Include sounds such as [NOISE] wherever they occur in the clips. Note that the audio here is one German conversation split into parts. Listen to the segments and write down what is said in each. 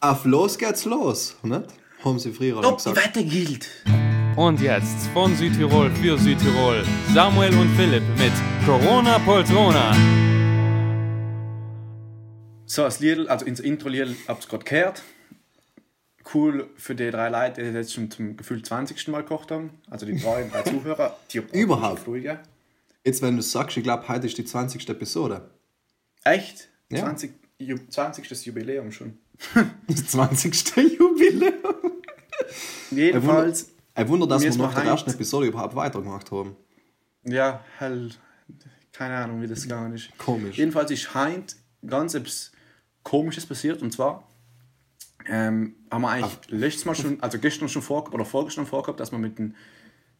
Auf los geht's los, nicht? Haben sie früher Ob die Wette gilt. Und jetzt von Südtirol für Südtirol Samuel und Philipp mit Corona Poltrona. So, das Lied, also ins Intro-Lied, hab's gerade gehört. Cool für die drei Leute, die jetzt schon zum gefühlt 20. Mal gekocht haben. Also die drei, drei [LAUGHS] Zuhörer. Die Überhaupt. Früher. Jetzt, wenn du sagst, ich glaube, heute ist die 20. Episode. Echt? Ja. 20, Ju 20. Jubiläum schon. [LAUGHS] Das 20. Jubiläum. Jedenfalls, Ein Wunder, dass wir nach der heim- ersten Episode überhaupt weitergemacht haben. ja, halt, keine Ahnung, wie das gegangen ist. Komisch. Jedenfalls ist heint ganz etwas Komisches passiert und zwar ähm, haben wir eigentlich letztes Mal schon, also gestern schon vor oder vorgestern vorgehabt, dass man mit den,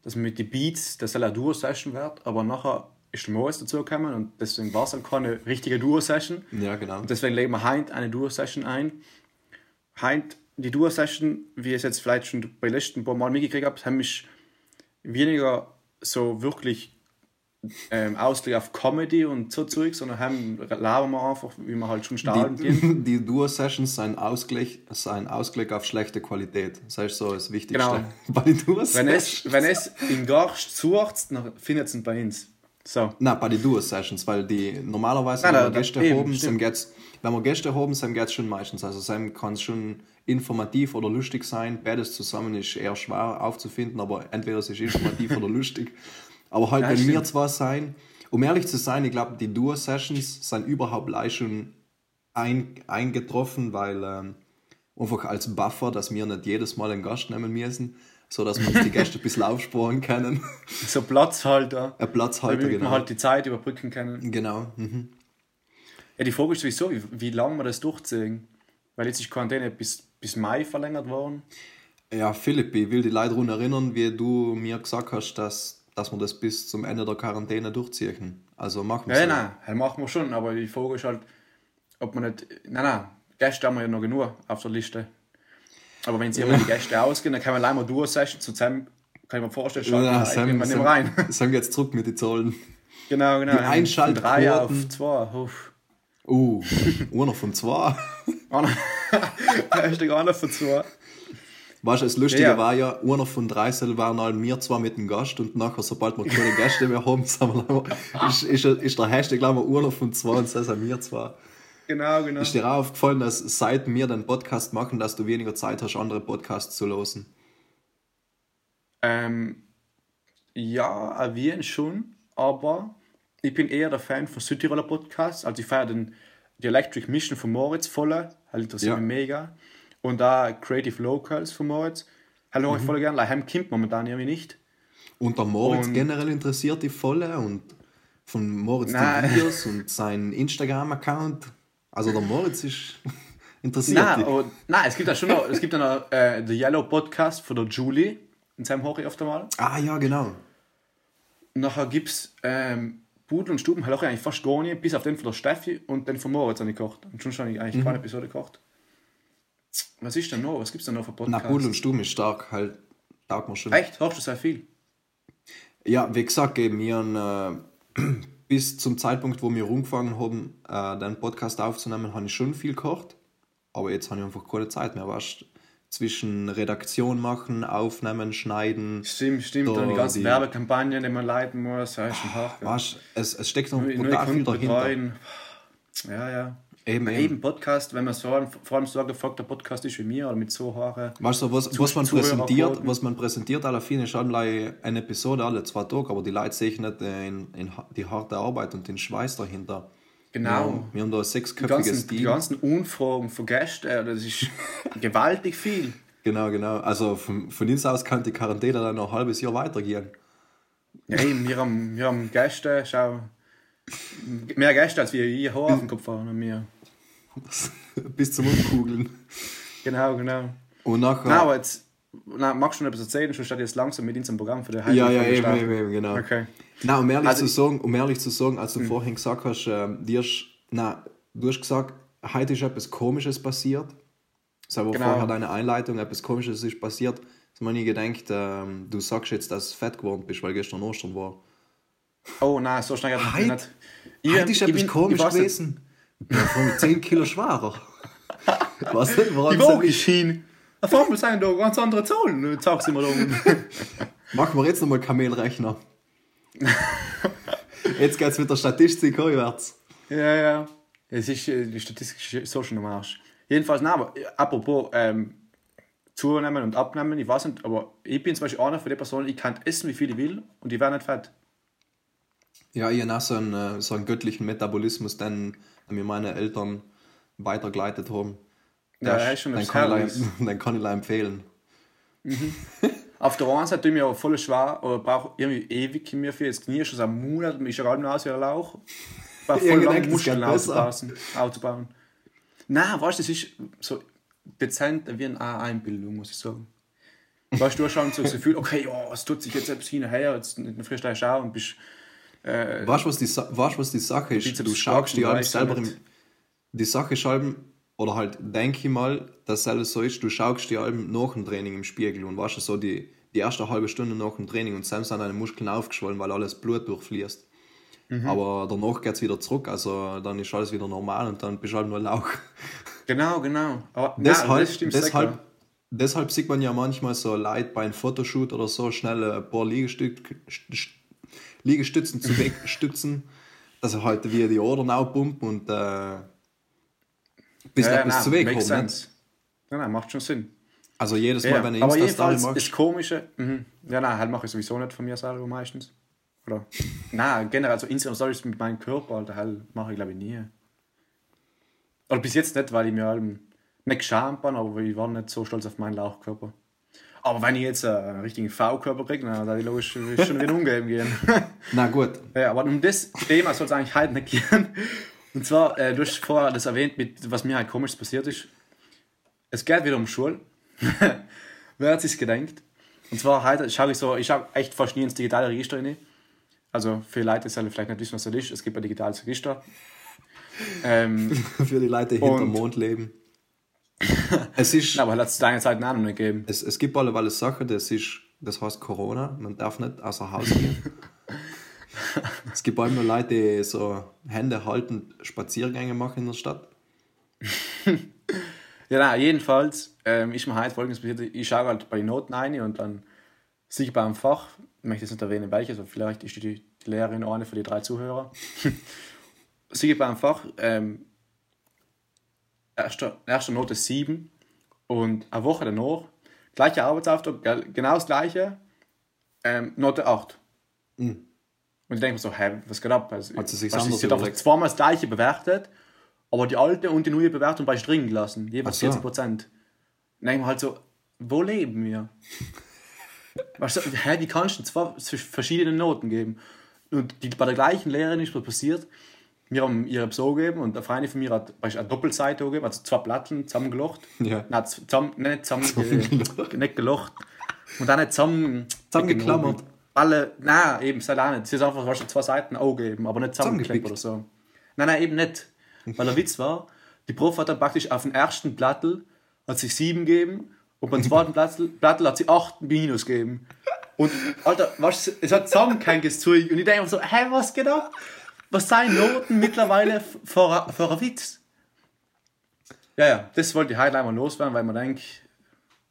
dass man mit den Beats der Duo Session wird, aber nachher ist der Moritz dazu gekommen und deswegen war es halt keine richtige Duo Session. Ja, genau. Und deswegen legen wir heint eine Duo Session ein. Heint die Duo Session, wie ich es jetzt vielleicht schon bei den letzten paar Mal mitgekriegt habe, haben mich weniger so wirklich ähm, Ausblick auf Comedy und so Zeug, sondern haben, labern wir einfach, wie wir halt schon starten gehen. [LAUGHS] Die, Duo-Sessions sind Ausgleich, sind Ausgleich auf schlechte Qualität. Das ist so das Wichtigste. Genau. [LAUGHS] Bei den Duo-Sessions. Wenn es, wenn es in Garst sucht, dann findet es ihn bei uns. So. Nein, bei den Duo-Sessions, weil die normalerweise, Nein, wenn wir Gäste eben, haben, sind geht's, wenn wir Gäste haben, sind geht's schon meistens. Also sein kann es schon informativ oder lustig sein. Beides zusammen ist eher schwer aufzufinden, aber entweder es ist informativ oder [LAUGHS] lustig. Aber halt, Ja, wenn wir zwei sein, um ehrlich zu sein, ich glaube, die Duo-Sessions sind überhaupt gleich schon ein, eingetroffen, weil ähm, einfach als Buffer, dass wir nicht jedes Mal einen Gast nehmen müssen, so dass wir uns die Gäste ein bisschen aufsparen können. [LAUGHS] So Platzhalter. Ein Platzhalter, damit genau. wir halt die Zeit überbrücken können. Genau. Mhm. Ja, die Frage ist sowieso, wie, wie lange wir das durchziehen. Weil jetzt ist Quarantäne bis, bis Mai verlängert worden. Ja, Philipp, ich will die Leute daran erinnern, wie du mir gesagt hast, dass, dass wir das bis zum Ende der Quarantäne durchziehen. Also machen wir Ja, so. nein, machen wir schon, aber die Frage ist halt, ob man nicht. Nein, nein, Gäste haben wir ja noch genug auf der Liste. Aber wenn sich immer die Gäste ausgehen, dann kann man leider mal Duo-Session zusammen, kann ich mir vorstellen, schalten Ja, wir Sam, nicht Sam, rein. Sam geht zurück mit den Zahlen. Genau, genau. Die Von Einschaltquoten. drei auf zwei. Uff. Uh, einer von zwei. Der einer [LAUGHS] von zwei. Weißt du, das Lustige Ja, ja. war ja, einer von drei waren halt wir zwar mit dem Gast und nachher, sobald wir keine Gäste mehr haben, sind wir, [LAUGHS] ist, ist, ist der Hashtag, glaube ich, einer von zwei und das sind wir zwei. Genau, genau. Ist dir auch aufgefallen, dass seit wir den Podcast machen, dass du weniger Zeit hast, andere Podcasts zu losen? Ähm, ja, erwähnen schon, aber ich bin eher der Fan von Südtiroler Podcasts. Also ich feiere den die Electric Mission von Moritz voll, halt interessiert Ja. mich mega. Und da Creative Locals von Moritz. Hallo, Mhm. ich voll gerne. Heim kommt momentan irgendwie nicht. Und der Moritz Und- generell interessiert die volle und von Moritz Nein. die Videos [LAUGHS] und sein Instagram-Account. Also der Moritz ist [LAUGHS] interessiert. Nein, aber, nein, es gibt ja schon noch, es gibt noch äh, The Yellow Podcast von der Julie. In seinem Hoche oft einmal. Ah ja, genau. Nachher gibt es ähm, Pudel und Stuben, halt auch eigentlich fast gar nicht, bis auf den von der Steffi und den von Moritz habe ich gekocht. Und schon habe ich eigentlich Mhm. keine Episode gekocht. Was ist denn noch? Was gibt es denn noch für Na, Podcasts? Pudel und Stumm ist stark, halt, taugt mir schon. Echt? Hörst du sehr viel? Ja, wie gesagt, eben, wir haben, äh, [CLEARS THROAT] bis zum Zeitpunkt, wo wir angefangen haben, äh, den Podcast aufzunehmen, habe ich schon viel gekocht. Aber jetzt habe ich einfach keine Zeit mehr, weißt Zwischen Redaktion machen, aufnehmen, schneiden. Stimmt, stimmt. Da und die ganzen die- Werbekampagnen, die man leiten muss, ist schon hart. Weißt es, es steckt noch brutal viel dahinter. betreuen. Ja, ja. Eben, Eben, eben. Podcast, wenn man so, vor allem so ein gefragter Podcast ist wie mir oder mit so Haare. Weißt du, was, was man präsentiert, was man präsentiert, alle viele ist alle eine Episode alle zwei Tage, aber die Leute sehen nicht äh, in, in die harte Arbeit und den Schweiß dahinter. Genau. Wir haben, wir haben da ein Die sechsköpfiges ganzen, die Team. ganzen Unfragen von Gästen, äh, das ist [LAUGHS] gewaltig viel. Genau, genau. Also von, von uns aus kann die Quarantäne dann noch ein halbes Jahr weitergehen. Ja, eben, wir haben, wir haben Gäste, schau. Mehr Gäste als wir hier auf dem Kopf haben. Wir. [LAUGHS] Bis zum Umkugeln. Genau, genau. Und nachher. Na, aber jetzt, na, magst du noch etwas erzählen? Schon statt jetzt langsam mit unserem Programm für die ja, ja, heutige eben, eben, eben, genau. Okay. Na, um ehrlich, Also- zu sagen, um ehrlich zu sagen, als du vorhin gesagt hast, ähm, dir ist, na, du hast gesagt, heute ist etwas Komisches passiert. Das war Genau. vorher deine Einleitung, etwas Komisches ist passiert. Das habe ich nie gedacht, ähm, du sagst jetzt, dass du fett geworden bist, weil gestern Ostern war. Oh nein, so schnell hat Heute- nicht. Ich- Heute ist etwas komisch gewesen. Von 10 Kilo schwerer. [LAUGHS] Was denn? Woran Die ist denn Waage nicht? schien. Auf einmal sind da ganz andere Zahlen. Jetzt sagst du immer da oben. [LAUGHS] Machen wir jetzt nochmal Kamelrechner. [LAUGHS] jetzt geht's mit der Statistik aufwärts. Ja, ja. Es ist, äh, die Statistik ist so schon am Arsch. Jedenfalls, nein, aber äh, apropos ähm, zunehmen und abnehmen, ich weiß nicht, aber ich bin zum Beispiel einer von den Personen, ich kann essen, wie viel ich will und ich werde nicht fett. Ja, ich habe so einen, äh, so einen göttlichen Metabolismus, den mir meine Eltern weitergeleitet haben. Ja, er ist schon den, etwas kann ich, [LAUGHS] den kann ich empfehlen. Auf der einen Seite tue ich mir auch voll schwer oder brauche irgendwie ewig in mir für das Knie, schon seit einem Monat, schon gerade aus wie ein Lauch. Ich brauche [LAUGHS] voll lange Muskeln aufzubauen. aufzubauen. Nein, weißt du, das ist so dezent wie eine A-Einbildung, muss ich sagen. Weißt du, du hast schon so das Gefühl, okay, ja, es tut sich jetzt etwas hin her, jetzt frisch da schauen und bist. Äh, Weißt du, was die, weißt, was die Sache ist? Du schaust die Alben selber im. Die Sache ist Alben, oder halt denke ich mal, dass alles so ist, du schaust die Alben nach dem Training im Spiegel und weißt du, so die, die erste halbe Stunde nach dem Training und selbst sind deine Muskeln aufgeschwollen, weil alles Blut durchfließt. Mhm. Aber danach geht es wieder zurück, also dann ist alles wieder normal und dann bist du halt nur Lauch. genau, genau. Aber deshalb, das stimmt deshalb, sicher. deshalb sieht man ja manchmal so Leute bei einem Fotoshoot oder so schnell ein paar Liegestüt St- Liegestützen zu wegstützen, [LAUGHS] dass sie halt wie die Adern aufpumpen und äh, bis Ja, etwas nein, zu weg. Nicht? sense. Nein, nein, macht schon Sinn. Also jedes Mal, Ja, wenn ich aber Insta-Story jedenfalls machst, das Komische, mhm. ja, nein, halt mache ich sowieso nicht von mir selber meistens. Oder, [LAUGHS] nein, generell so Instagram-Stories mit meinem Körper, Alter, halt mache ich glaube ich nie. Oder bis jetzt nicht, weil ich mir halt nicht geschämt bin, aber ich war nicht so stolz auf meinen Lauchkörper. Aber wenn ich jetzt einen richtigen V-Körper kriege, dann werde ich logisch schon wieder umgeben gehen. [LAUGHS] na gut, Ja, aber um das Thema soll es eigentlich heute nicht gehen. Und zwar, äh, du hast vorher das erwähnt, mit, was mir halt komisch passiert ist. Es geht wieder um Schule. [LAUGHS] Wer hat sich gedenkt? Und zwar heute schaue ich so, ich schaue echt fast nie ins digitale Register rein. Also für Leute, die vielleicht nicht wissen, was das ist, es gibt ein digitales Register. Ähm, [LAUGHS] für die Leute Und- hinterm Mond leben. [LAUGHS] es ist, aber hat es lange Zeit Namen nicht gegeben. es, es gibt alle Sachen, das ist, das heißt Corona, man darf nicht außer Haus gehen. [LAUGHS] es gibt allem nur Leute, die so Hände haltend Spaziergänge machen in der Stadt. [LAUGHS] Ja, nein, jedenfalls ähm, ist mir heute folgendes passiert. Ich schaue halt bei den Noten ein und dann ich beim Fach, ich möchte jetzt nicht erwähnen welches, aber vielleicht ist die, die Lehrerin eine für die drei Zuhörer. ich beim Fach, ähm, erste, erste Note 7 und eine Woche danach, gleicher Arbeitsauftrag, genau das gleiche, ähm, Note 8. Und ich denke mir so, hä, was geht ab? Also, Hat sie du, anders sie hat zweimal das gleiche bewertet, aber die alte und die neue Bewertung bei drin gelassen, jeweils so. 40 Prozent. Dann denke ich mir halt so, wo leben wir? [LAUGHS] weißt du, hä, wie kannst du zwei verschiedene Noten geben? Und die, bei der gleichen Lehrerin ist was passiert. Wir haben ihre so gegeben und eine Freundin von mir hat weißt, du, eine Doppelseite gegeben, also zwei Platten zusammengelocht. Ja. Nein, zusammen, nicht zusammen, äh, nicht gelocht. Und dann nicht zusammen, Zusammengeklammert. Alle, nein, eben, sei auch nicht. Sie hat einfach weißt, du, zwei Seiten auch gegeben, aber nicht zusammengeklebt oder so. Nein, nein, eben nicht. Weil der Witz war, die Prof hat dann praktisch auf dem ersten Plattel hat sie sieben gegeben und beim zweiten Plattel, Plattel hat sie acht Minus gegeben. Und, Alter, weißt du, es hat zusammen kein Zeug. Und ich denke mir so, hä, was geht ab? Was seien Noten mittlerweile für, für ein Witz? Ja, ja, das wollte ich heute einmal loswerden, weil man denkt,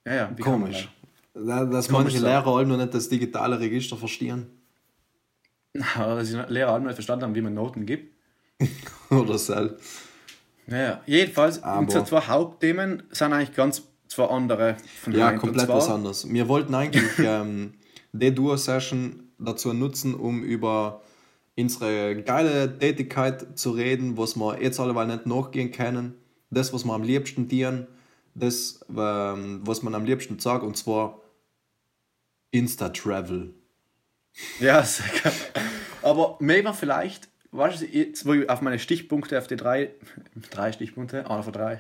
ja, ja, wie kann man Komisch. Da- Dass Komisch manche Sache. Lehrer allem noch nicht das digitale Register verstehen. [LAUGHS] Aber dass die Lehrer auch nicht verstanden haben, wie man Noten gibt. [LAUGHS] Oder so. Naja, jedenfalls, Aber- unsere zwei Hauptthemen sind eigentlich ganz zwei andere von Ja, komplett was anderes. Wir wollten eigentlich [LAUGHS] ähm, die Duo-Session dazu nutzen, um über unsere geile Tätigkeit zu reden, was wir jetzt alleweil nicht nachgehen können. Das, was wir am liebsten tun, das, ähm, was man am liebsten sagt, und zwar Insta-Travel. Ja, sehr geil. Aber maybe vielleicht, weißt du, jetzt, wo ich auf meine Stichpunkte, auf die drei, drei Stichpunkte, einer von drei,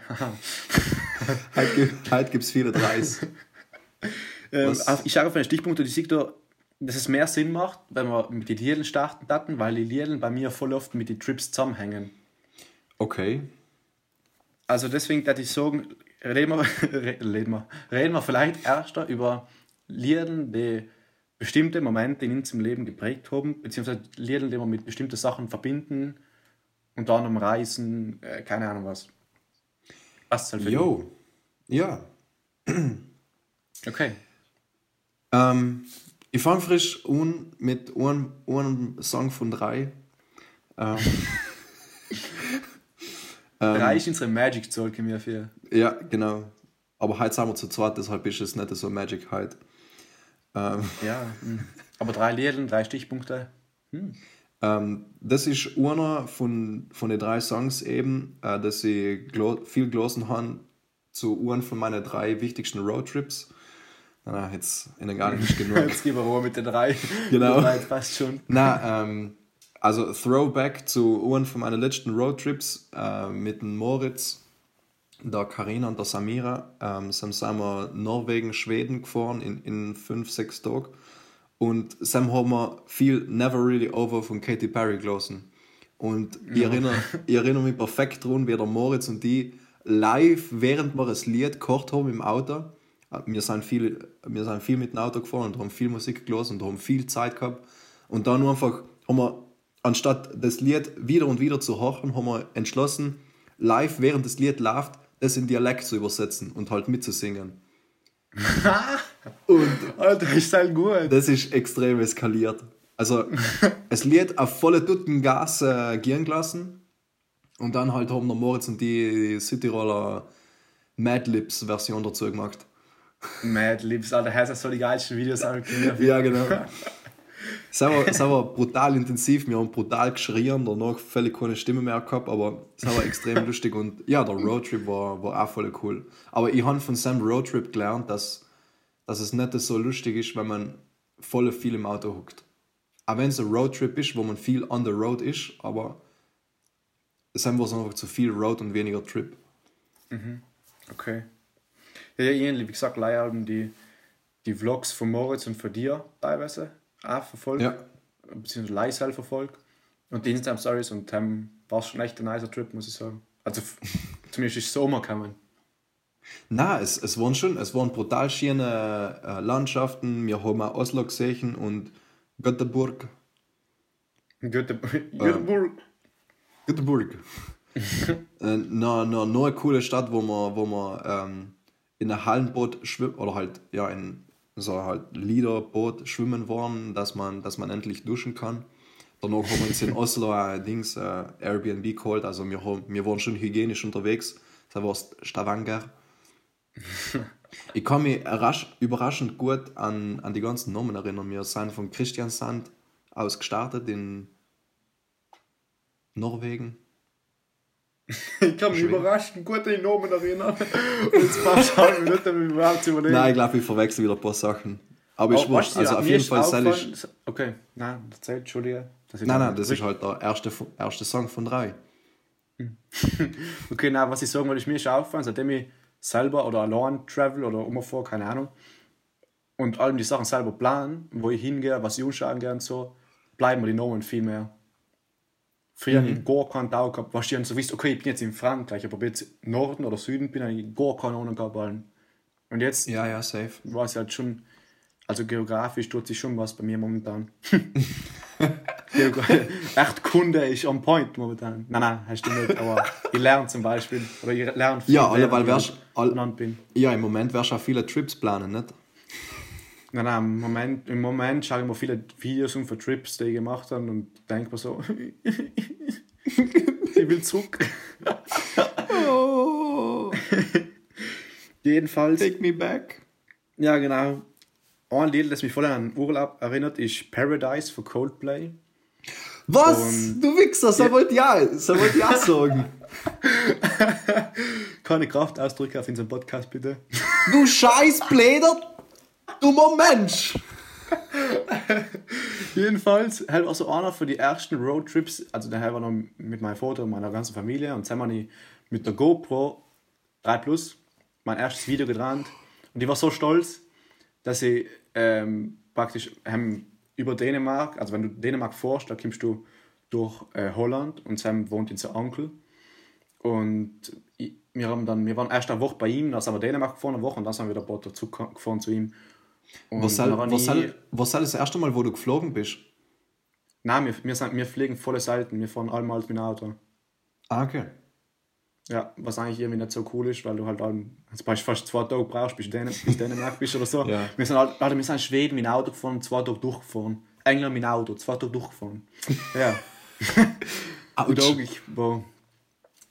Heute, gibt- heute gibt es viele Dreis. [LAUGHS] ähm, auf, ich schaue auf meine Stichpunkte und ich sehe da, dass es mehr Sinn macht, wenn wir mit den Lieden starten hatten, weil die Lieden bei mir voll oft mit den Trips zusammenhängen. Okay. Also deswegen würde ich sagen, reden wir, [LAUGHS] reden wir, reden wir vielleicht erst über Lieden, die bestimmte Momente in unserem Leben geprägt haben, beziehungsweise Lieden, die wir mit bestimmten Sachen verbinden, unter anderem Reisen, äh, keine Ahnung was. Was soll für Jo. Ja. [CLEARS THROAT] Okay. Ähm, ich fange frisch an mit einem, einem Song von drei. Ähm, [LAUGHS] Drei ist unsere Magic-Zahl, können wir für. ja, genau. Aber heute sind wir zu zweit, deshalb ist es nicht so Magic heute. Ähm, Ja. hm. Aber drei Lieder, drei Stichpunkte. Ähm, das ist einer von, von den drei Songs eben, äh, dass ich viel gelesen habe zu einem von meinen drei wichtigsten Roadtrips. Na, jetzt in der gar nicht genug. [LAUGHS] Jetzt gehen wir Ruhe mit den drei. [LAUGHS] Genau. Drei, passt schon. Na, ähm, also Throwback zu einem von meinen letzten Roadtrips äh, mit dem Moritz, der Karina und der Samira. Ähm, sind wir Norwegen, Schweden gefahren in, in fünf, sechs Tagen. Und Sam haben wir viel Never Really Over von Katy Perry gelesen. Und ich, erinnere, ich erinnere mich perfekt daran, wie der Moritz und die live, während wir das Lied gehört haben im Auto, wir sind viel, wir sind viel mit dem Auto gefahren und haben viel Musik gelesen und haben viel Zeit gehabt. Und dann einfach haben wir, anstatt das Lied wieder und wieder zu hören, haben wir entschlossen, live, während das Lied läuft, das in Dialekt zu übersetzen und halt mitzusingen. [LAUGHS] und Alter, ist halt gut. das ist extrem eskaliert. Also, [LAUGHS] es Lied auf volle Tutten Gas äh, gehen gelassen. Und dann halt haben der Moritz und die Cityroller Madlibs Version dazu gemacht. Mad Libs, Alter, das ist so die geilsten Videos. Ja, genau. Es war, es war brutal intensiv, wir haben brutal geschrien, danach völlig keine Stimme mehr gehabt, aber es war extrem [LAUGHS] lustig und ja, der Roadtrip war, war auch voll cool. Aber ich habe von Sam Roadtrip gelernt, dass, dass es nicht so lustig ist, wenn man voll viel im Auto huckt. Auch wenn es ein Roadtrip ist, wo man viel on the road ist, aber es ist einfach zu viel Road und weniger Trip. Okay. Ja, ähnlich, wie gesagt, Leihalben, die, die Vlogs von Moritz und von dir teilweise auch verfolgt. Ja. Beziehungsweise Leisel verfolgt. Und die Instagram-Stories und dann war es schon echt ein nicer Trip, muss ich sagen. Also, [LAUGHS] zumindest ist es Sommer gekommen. Na, es, es waren schon, es waren brutal schöne äh, Landschaften. Wir haben auch Oslo gesehen und Göteborg. Göte Göteborg. Göteborg. [LAUGHS] äh, na, na, noch eine coole Stadt, wo man, wo man ähm, in einem Hallenboot schwimmen oder halt ja in so halt Liederboot schwimmen waren, dass man, dass man endlich duschen kann. Danach haben wir uns in [LAUGHS] Oslo ein Dings, äh, Airbnb geholt, also wir, haben, wir waren schon hygienisch unterwegs. Das war Stavanger. Ich kann mich rasch, überraschend gut an, an die ganzen Namen erinnern. Wir sind von Christiansand aus gestartet in Norwegen. [LAUGHS] Ich kann mich überraschend gut an die Namen erinnern. Und [LAUGHS] jetzt passt halbe Minuten, um überhaupt zu überlegen. Nein, ich glaube, ich verwechsel wieder ein paar Sachen. Aber ich wurscht, weißt du, also auf jeden Fall soll ich. Okay, nein, erzähl, Entschuldige. Nein, nein, das ist halt der erste, erste Song von drei. [LAUGHS] Okay, nein, was ich sagen wollte, ist mir ist aufgefallen, seitdem ich selber oder allein travel oder umfahre, keine Ahnung, und allem die Sachen selber planen, wo ich hingehe, was ich anschauen gehe und so, bleiben mir die Namen viel mehr. Früher mhm. ich gar keinen Tag gehabt, was ich dann so wisst, okay, ich bin jetzt in Frankreich, aber ob ich jetzt Norden oder Süden bin, habe ich gar keine Ahnung gehabt. allen. Und jetzt Ja, ja, safe. war es halt schon, also geografisch tut sich schon was bei mir momentan. [LAUGHS] [LAUGHS] Echt Kunde ist on point momentan. Nein, nein, hast du nicht, aber ich lerne zum Beispiel. Oder ich lerne viel, Ja, alle, weil wärst, ich all, bin. ja, im Moment wärst du auch viele Trips planen, nicht? Nein, nein, im Moment, im Moment schaue ich mir viele Videos um für Trips, die ich gemacht habe und denke mir so, [LAUGHS] ich will zurück. Oh, Jedenfalls. take me back. Ja, genau. Ein Lied, das mich voll an Urlaub erinnert, ist Paradise von Coldplay. Was? Und- du Wichser, so wollte ja, so wollte ja sagen. [LAUGHS] Keine Kraftausdrücke auf unserem Podcast, bitte. Du Scheißbläder, dummer Mensch. Jedenfalls, er war so einer von den ersten Roadtrips, also der war noch mit meinem Vater und meiner ganzen Familie und zusammen mit der GoPro 3 Plus mein erstes Video gedreht und ich war so stolz, dass ich ähm, praktisch ähm, über Dänemark, also wenn du Dänemark fährst, da kommst du durch äh, Holland und Sam wohnt in St. Onkel und ich, wir, haben dann, wir waren erst eine Woche bei ihm, dann sind wir Dänemark gefahren, eine Woche und dann sind wir wieder Boot dazu gefahren zu ihm. Was soll, habe was, ich- soll, was soll das erste Mal, wo du geflogen bist? Nein, wir, wir, sind, wir fliegen volle Seiten. Wir fahren allmals mit dem Auto. Ah, okay. Ja, was eigentlich irgendwie nicht so cool ist, weil du halt dann, zum Beispiel fast zwei Tage brauchst, bis du Dänen- bis Dänemark bist oder so. [LAUGHS] Ja. Wir sind halt, Alter, wir sind in Schweden mit dem Auto gefahren, zwei Tage durchgefahren. England mit dem Auto, zwei Tage durchgefahren. [LAUGHS] Ja. Und auch ich, boah.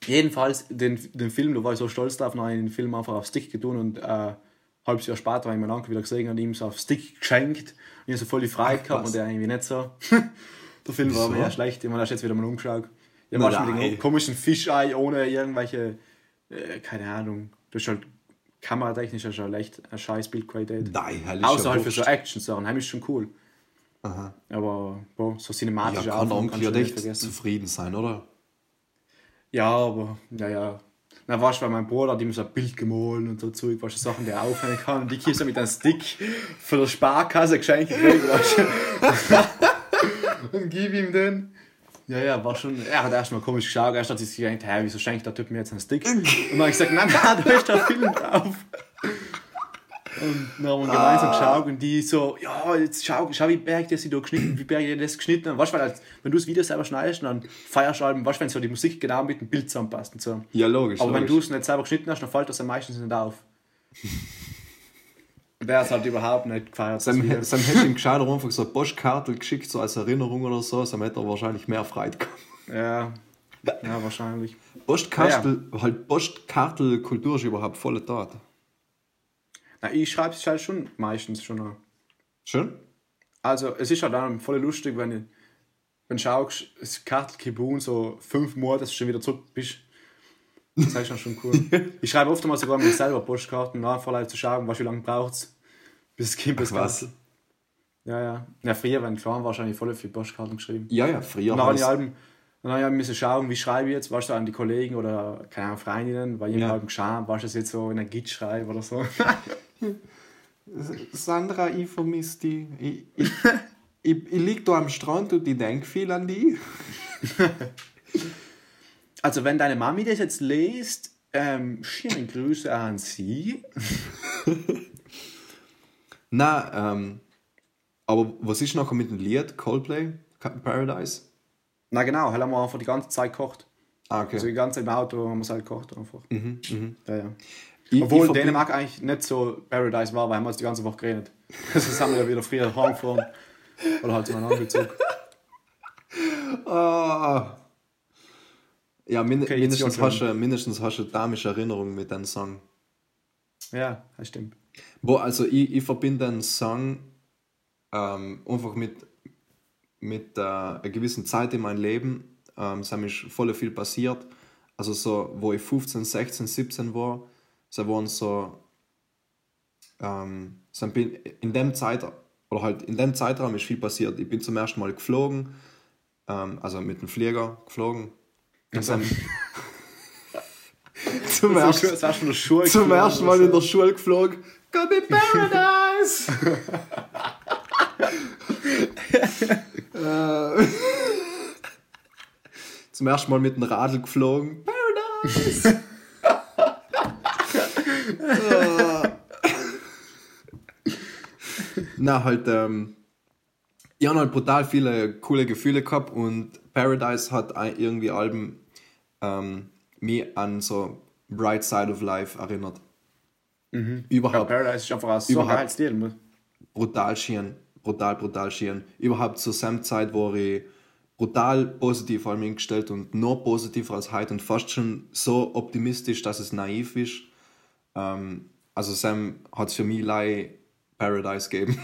Jedenfalls, den, den Film, da war ich so stolz drauf, noch einen Film einfach auf Stick getan und äh, halbes Jahr später habe ich meinen Onkel wieder gesehen und ihm so auf Stick geschenkt. Und ich hab so voll die Freiheit gehabt was. und der irgendwie nicht so. [LAUGHS] der Film war mir ja schlecht, ich habe jetzt wieder mal umgeschaut. Ja, war schon mit dem komischen Fischei ohne irgendwelche, äh, keine Ahnung, das ist halt kameratechnisch ist halt echt eine scheiß Bildqualität. Nein, ist Außer halt für so. Action-Sachen, heim ist schon cool. Aha. Aber boah, so cinematische Ja, kann Onkel ja du echt vergessen. zufrieden sein, oder? Ja, aber, naja. Na, weißt du, weil mein Bruder hat ihm so ein Bild gemalt und so Zeug, was Sachen, die er aufhängen kann. Und die kriegst du mit einem Stick von der Sparkasse geschenkt gekriegt, weißt du. [LAUGHS] Und gib ihm den. Ja, ja, war schon. Er hat erstmal komisch geschaut. Erst hat sich gedacht, hä, wieso schenkt der Typ mir jetzt einen Stick? [LAUGHS] Und dann habe ich gesagt, nein, nein, da ist der Film drauf. Und dann haben wir gemeinsam geschaut und die so, ja, jetzt schau, schau wie Berg sie da geschnitten, wie Berg das geschnitten hat. Weißt du, weil wenn du das Video selber schneidest, dann feierst du halt, weißt du, wenn so die Musik genau mit dem Bild zusammenpasst und so. Ja, logisch. Aber wenn du logisch. es nicht selber geschnitten hast, dann fällt das ja meistens nicht auf. [LAUGHS] Der hat halt überhaupt nicht gefeiert. das Sam. Sam hätte ihm gescheiter einfach so eine Postkarte geschickt, so als Erinnerung oder so, Sam hätte er wahrscheinlich mehr Freude gehabt. Ja, ja, wahrscheinlich. Postkartel, halt Postkartelkultur ist überhaupt volle Tat. Na, ich schreibe es halt schon meistens schon an. Schön? Also, es ist halt dann voll lustig, wenn, ich- wenn du schaust, es Kartel Kibun so fünf Monate, dass du schon wieder zurück bist. Das ist dann schon cool. [LAUGHS] ich schreibe oft mal sogar mir selber Postkarten, um halt zu schauen, was wie lange braucht es, bis es das Ach, was? Ja, ja. Ja, früher, wenn ich war, wahrscheinlich voll viele Postkarten geschrieben. Ja, ja, früher ich hat's- halt, dann habe ich müssen schauen, wie schreibe ich jetzt, weißt du, an die Kollegen oder keine Ahnung, Freundinnen, weil ich Ja. halt geschaut, was ich das jetzt so in einer Git schreibe oder so. [LAUGHS] Sandra, ich vermisse die. Ich, ich, [LAUGHS] ich, ich liege da am Strand und ich denke viel an die. [LAUGHS] Also, wenn deine Mami das jetzt liest, ähm, schöne Grüße an sie. [LAUGHS] Na, ähm, aber was ist nachher mit dem Lied Coldplay? Paradise? Na genau, haben wir einfach die ganze Zeit gekocht. Ah, okay. Also die ganze Zeit im Auto haben wir es halt gekocht einfach. Ja, ja. Obwohl ich Dänemark eigentlich nicht so Paradise war, weil haben wir uns die ganze Woche geredet. [LAUGHS] Das haben wir ja wieder früher heimgefahren. Oder halt zu meinem Angelzug. Ah. Ja, min Okay, mindestens, hast du, mindestens hast du eine damische Erinnerung mit dem Song. Ja, das stimmt. Boah, also ich, ich verbinde den Song ähm, einfach mit, mit äh, einer gewissen Zeit in meinem Leben. Ähm, es ist voll viel passiert. Also so, wo ich 15, 16, 17 war, so waren so, ähm, so bin in dem Zeit oder halt in dem Zeitraum ist viel passiert. Ich bin zum ersten Mal geflogen, ähm, also mit dem Flieger geflogen. [LAUGHS] Zum, ersten, Schule [LAUGHS] zum ersten Mal oder in der Schule geflogen. Go be Paradise! [LAUGHS] Zum ersten Mal mit dem Radl geflogen. Paradise! Na, halt, ähm, ich habe halt brutal viele coole Gefühle gehabt und Paradise hat irgendwie Alben ähm, mich an so Bright Side of Life erinnert. Ja, Überhaupt Paradise ist einfach ein so Überhaupt. Stil. brutal schieren, brutal, brutal schieren. Überhaupt zur selben Zeit war ich brutal positiv an mich gestellt und noch positiver als heute und fast schon so optimistisch, dass es naiv ist. Ähm, also Sam hat es für mich lei Paradise gegeben.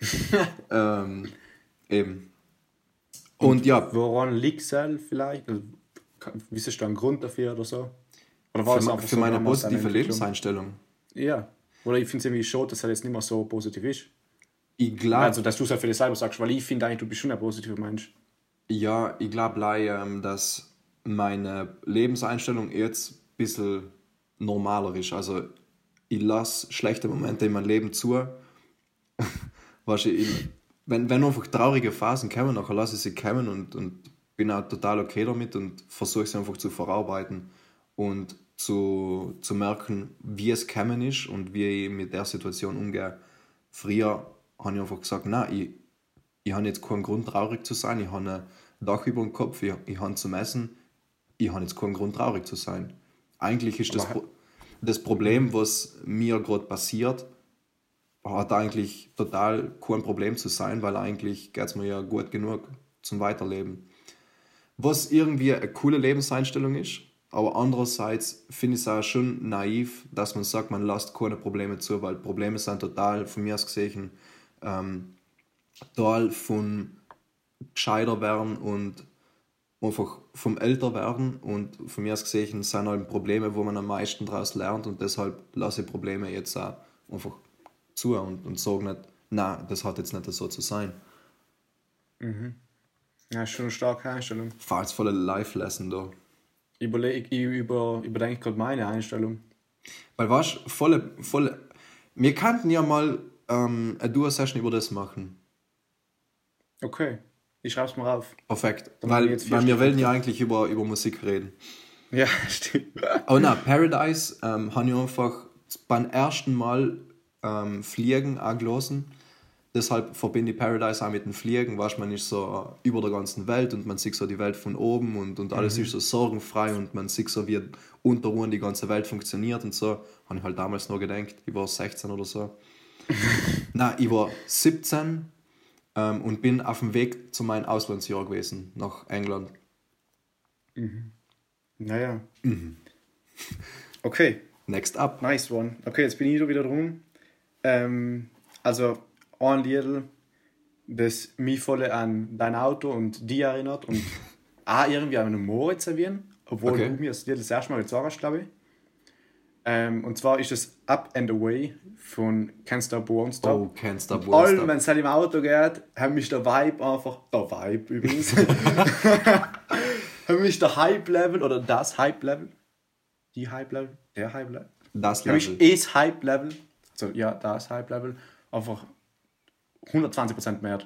[LAUGHS] ähm, eben. Und, ja, Woran liegt es vielleicht? Also, Wissest du einen Grund dafür oder so? Oder war für, es me- einfach für so meine positive? Lebenseinstellung. Ja. Oder ich finde es irgendwie schade, dass er jetzt nicht mehr so positiv ist. Ich glaube, Also, dass du es halt für dich selber sagst, weil ich finde eigentlich, du bist schon ein positiver Mensch. Ja, ich glaube ähm, dass meine Lebenseinstellung jetzt ein bisschen normaler ist. Also ich lasse schlechte Momente in mein Leben zu. [LAUGHS] weißt du, ich, wenn, wenn einfach traurige Phasen kommen, dann lasse ich sie kommen und, und bin auch total okay damit und versuche sie einfach zu verarbeiten und zu, zu merken, wie es gekommen ist und wie ich mit der Situation umgehe. Früher habe ich einfach gesagt, nein, ich, ich habe jetzt keinen Grund traurig zu sein, ich habe ein Dach über dem Kopf, ich, ich habe zum Essen, ich habe jetzt keinen Grund traurig zu sein. eigentlich ist das, Pro das Problem, was mir gerade passiert, hat eigentlich total kein Problem zu sein, weil eigentlich geht es mir ja gut genug zum Weiterleben. Was irgendwie eine coole Lebenseinstellung ist, aber andererseits finde ich es auch schon naiv, dass man sagt, man lässt keine Probleme zu, weil Probleme sind total, von mir aus gesehen, ähm, Teil von gescheiter werden und einfach vom älter werden und von mir aus gesehen sind halt Probleme, wo man am meisten daraus lernt und deshalb lasse ich Probleme jetzt auch einfach zu und, und sage nicht, na, das hat jetzt nicht so zu sein. Mhm. Ja, schon eine starke Einstellung. Falls volle Live-Lesson da. Überleg, ich über, überdenke gerade meine Einstellung. Weil was volle, volle. Wir könnten ja mal ähm, eine Duo-Session über das machen. Okay, ich schreibe es mal auf. Perfekt. Weil, weil wir wollen ja eigentlich über, über Musik reden. Ja, [LAUGHS] stimmt. Oh na, Paradise ähm, habe ich einfach beim ersten Mal ähm, Fliegen angelassen. Deshalb verbinde ich Paradise auch mit dem Fliegen, weißt man ist so über der ganzen Welt und man sieht so die Welt von oben und, und alles mhm. ist so sorgenfrei und man sieht so, wie unter uns die ganze Welt funktioniert und so. Habe ich halt damals noch gedacht, ich war 16 oder so. [LAUGHS] Na, ich war 17 ähm, und bin auf dem Weg zu meinem Auslandsjahr gewesen, nach England. Mhm. Naja. Mhm. [LAUGHS] Okay. Next up. Nice one. Okay, jetzt bin ich wieder drum. Ähm, also, ein Lied, das mich voll an dein Auto und die erinnert und [LAUGHS] auch irgendwie an einen Moritz erwähnen, obwohl okay. du mir das Lied das erste Mal gezeigt hast, glaube ich. Ähm, und zwar ist es Up and Away von Can't Stop Won't Stop. Oh, Can't Stop Won't Stop. wenn es halt im Auto geht, haben mich der Vibe einfach, der Vibe übrigens, [LAUGHS] haben mich der Hype-Level oder das Hype-Level, die Hype-Level, der Hype-Level, das Level. Haben mich das Hype-Level, also ja, das Hype-Level, einfach 120% mehr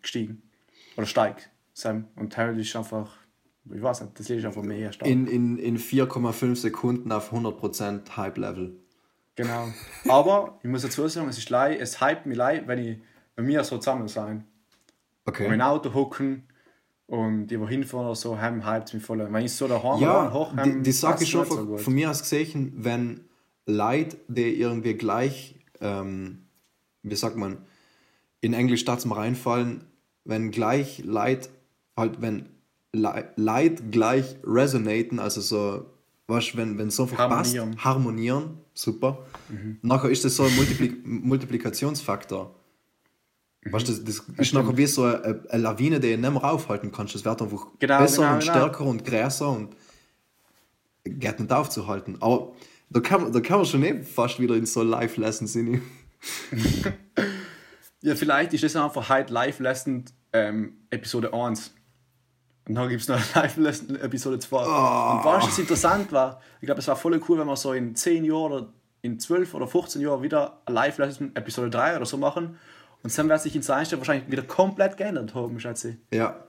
gestiegen. Oder steigt. Sam. Und Harold ist einfach, ich weiß nicht, das ist einfach mehr stark. In, in, in 4,5 Sekunden auf 100% Hype-Level. Genau. Aber ich muss dazu sagen, es ist leid, es hype mich leid, wenn ich bei mir so zusammen sein. Okay. Wenn ich Auto hocken und ich hinfahren oder so, haben hype mich voll. Wenn ich so daheim ja, hoch, die, die Sache ist schon so von mir aus gesehen, wenn Leute, die irgendwie gleich, ähm, wie sagt man, in Englisch darf mir reinfallen, wenn gleich Leid, halt, wenn Leid gleich resonaten, also so, weißt wenn, wenn es einfach harmonieren. passt, harmonieren, super. Mhm. Nachher ist das so ein Multipli [LAUGHS] Multiplikationsfaktor. Mhm. Weißt, das, das, das ist nachher wie so eine, eine, Lawine, die du nicht mehr aufhalten kannst. Das wird einfach genau, besser genau, und genau. stärker und größer und geht nicht aufzuhalten. Aber da kann, da kann man schon eben fast wieder in so Live-Lessons sind. [LAUGHS] Ja, vielleicht ist das einfach halt Live Lesson ähm, Episode 1. Und dann gibt es noch Live Lesson Episode 2. Oh. Und was das interessant war, ich glaube, es war voll cool, wenn wir so in 10 Jahren oder in 12 oder 15 Jahren wieder Live Lesson Episode 3 oder so machen. Und dann wird sich in seiner Einstellung wahrscheinlich wieder komplett geändert haben, schätze ich. Ja.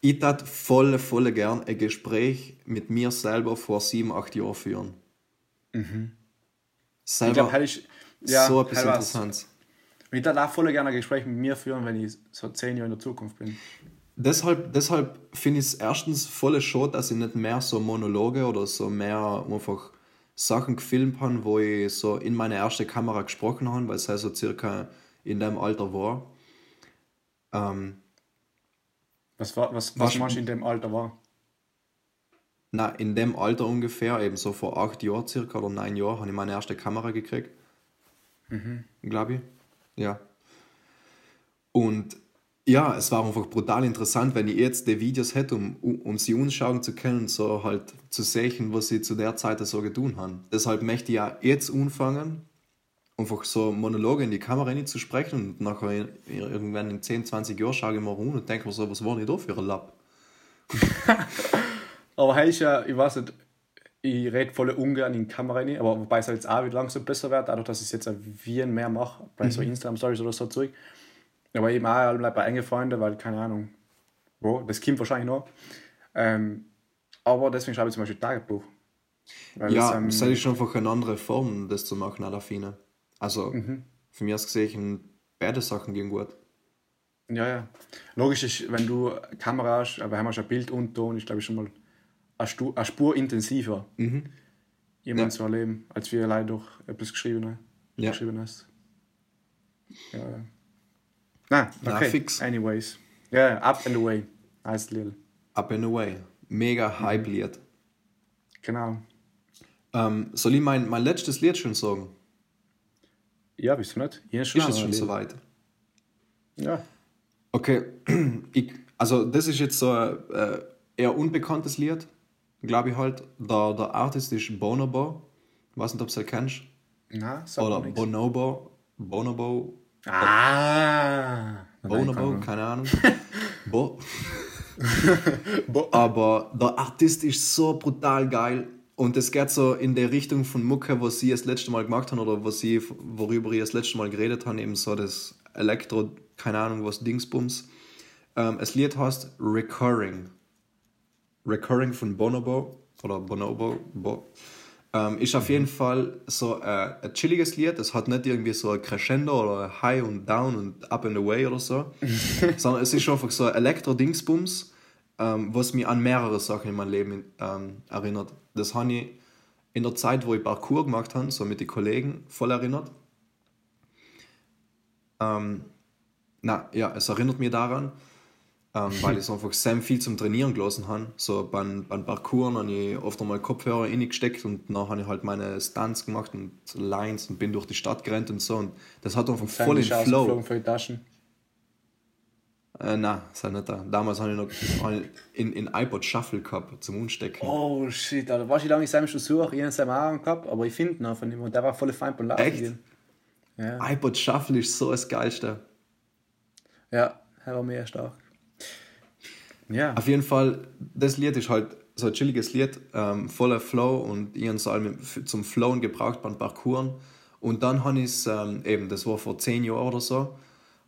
Ich tat voll, voll gern ein Gespräch mit mir selber vor 7, 8 Jahren führen. Mhm. Selber ich glaub, ich, ja, so etwas Interessantes. Ich würde auch voll gerne ein Gespräch mit mir führen, wenn ich so zehn Jahre in der Zukunft bin. Deshalb, deshalb finde ich es erstens voll schon, dass ich nicht mehr so Monologe oder so mehr einfach Sachen gefilmt habe, wo ich so in meine erste Kamera gesprochen habe, weil es halt so circa in dem Alter war. Ähm, was war, was, was, was machst du in dem Alter war? Na, in dem Alter ungefähr, eben so vor acht Jahren circa oder neun Jahren, habe ich meine erste Kamera gekriegt. Mhm. Glaube ich. Ja. Und ja, es war einfach brutal interessant, wenn ich jetzt die Videos hätte, um, um sie anschauen zu können, so halt zu sehen, was sie zu der Zeit so getan haben. Deshalb möchte ich ja jetzt anfangen, einfach so Monologe in die Kamera zu sprechen und nachher irgendwann in 10, 20 Jahren schaue ich mal rum und denke mir so, was war denn da für ein Lapp? [LAUGHS] Aber hey, ich, ja, ich weiß nicht, ich rede voll ungern in die Kamera rein, aber wobei es jetzt auch wieder langsam besser wird, dadurch, dass ich es jetzt wie mehr mache, bei mhm. so Instagram-Stories oder so zurück. Aber eben auch bei engen Freunden, weil, keine Ahnung, wo, das kommt wahrscheinlich noch. Ähm, aber deswegen schreibe ich zum Beispiel Tagebuch. ja, das, ähm, das ist einfach eine andere Form, das zu machen, Adafine. Also, mhm. für mich aus gesehen, beide Sachen gehen gut. Ja, ja. Logisch ist, wenn du Kamera hast, aber haben wir schon Bild und Ton, ist glaube ich schon mal eine, Spur intensiver, Mhm. jemanden Ja. zu erleben, als wir leider durch etwas geschrieben, Ja. geschrieben hast. Ja. Ja. Na, Na, okay. fix. Anyways. Ja, yeah, up and away. Nice little. Up and Away. Mega Hype-Lied. Genau. Ähm, soll ich mein, mein letztes Lied schon sagen? Ja, bist du nicht? Ist schon, Ist es schon Lied. soweit? Ja. Okay, [CLEARS THROAT] ich, also das ist jetzt so ein äh, eher unbekanntes Lied, glaube ich halt. Der, der Artist ist Bonobo. Ich weiß nicht, ob du ihn kennst. Sag Oder. Bonobo. Bonobo. Ah! Bonobo, keine Ahnung. [LAUGHS] Bo. [LAUGHS] Bo- Aber der Artist ist so brutal geil. Und es geht so in der Richtung von Mucke, was sie das letzte Mal gemacht haben oder was sie, worüber ich das letzte Mal geredet haben, eben so das Elektro, keine Ahnung was, Dingsbums. Ähm, das Lied heißt Recurring. Recurring von Bonobo oder Bonobo. Bo. Ähm, ist auf jeden Fall so äh, ein chilliges Lied. Es hat nicht irgendwie so ein Crescendo oder High und Down und Up and Away oder so, [LAUGHS] sondern es ist einfach so ein Elektro-Dingsbums, ähm, was mich an mehrere Sachen in meinem Leben ähm, erinnert. Das habe ich in der Zeit, wo ich Parkour gemacht habe, so mit den Kollegen, voll erinnert. Ähm, na, ja, es erinnert mich daran, ähm, [LAUGHS] weil ich einfach sehr viel zum Trainieren gelassen habe. So beim, beim Parkour habe ich oft einmal Kopfhörer reingesteckt und dann habe ich halt meine Stunts gemacht und Lines und bin durch die Stadt gerannt und so. Und das hat einfach voll Voll den Flow. Für die Taschen. Äh, nein, hat nicht da. Damals habe ich noch [LAUGHS] in, in iPod Shuffle gehabt zum Umstecken. Oh shit, Alter. Weißt du, wie lange ich Sam schon suche? Ich habe auch gehabt, aber ich finde ihn einfach nicht mehr. Der war voll fein beim Laufen. Echt? Ja. iPod Shuffle ist so das Geilste. Ja, er war mehr stark. Ja. Auf jeden Fall, das Lied ist halt so ein chilliges Lied, ähm, voller Flow und ich habe es allem zum Flowen gebraucht beim Parkouren. Und dann habe ich es, ähm, eben, das war vor zehn Jahren oder so,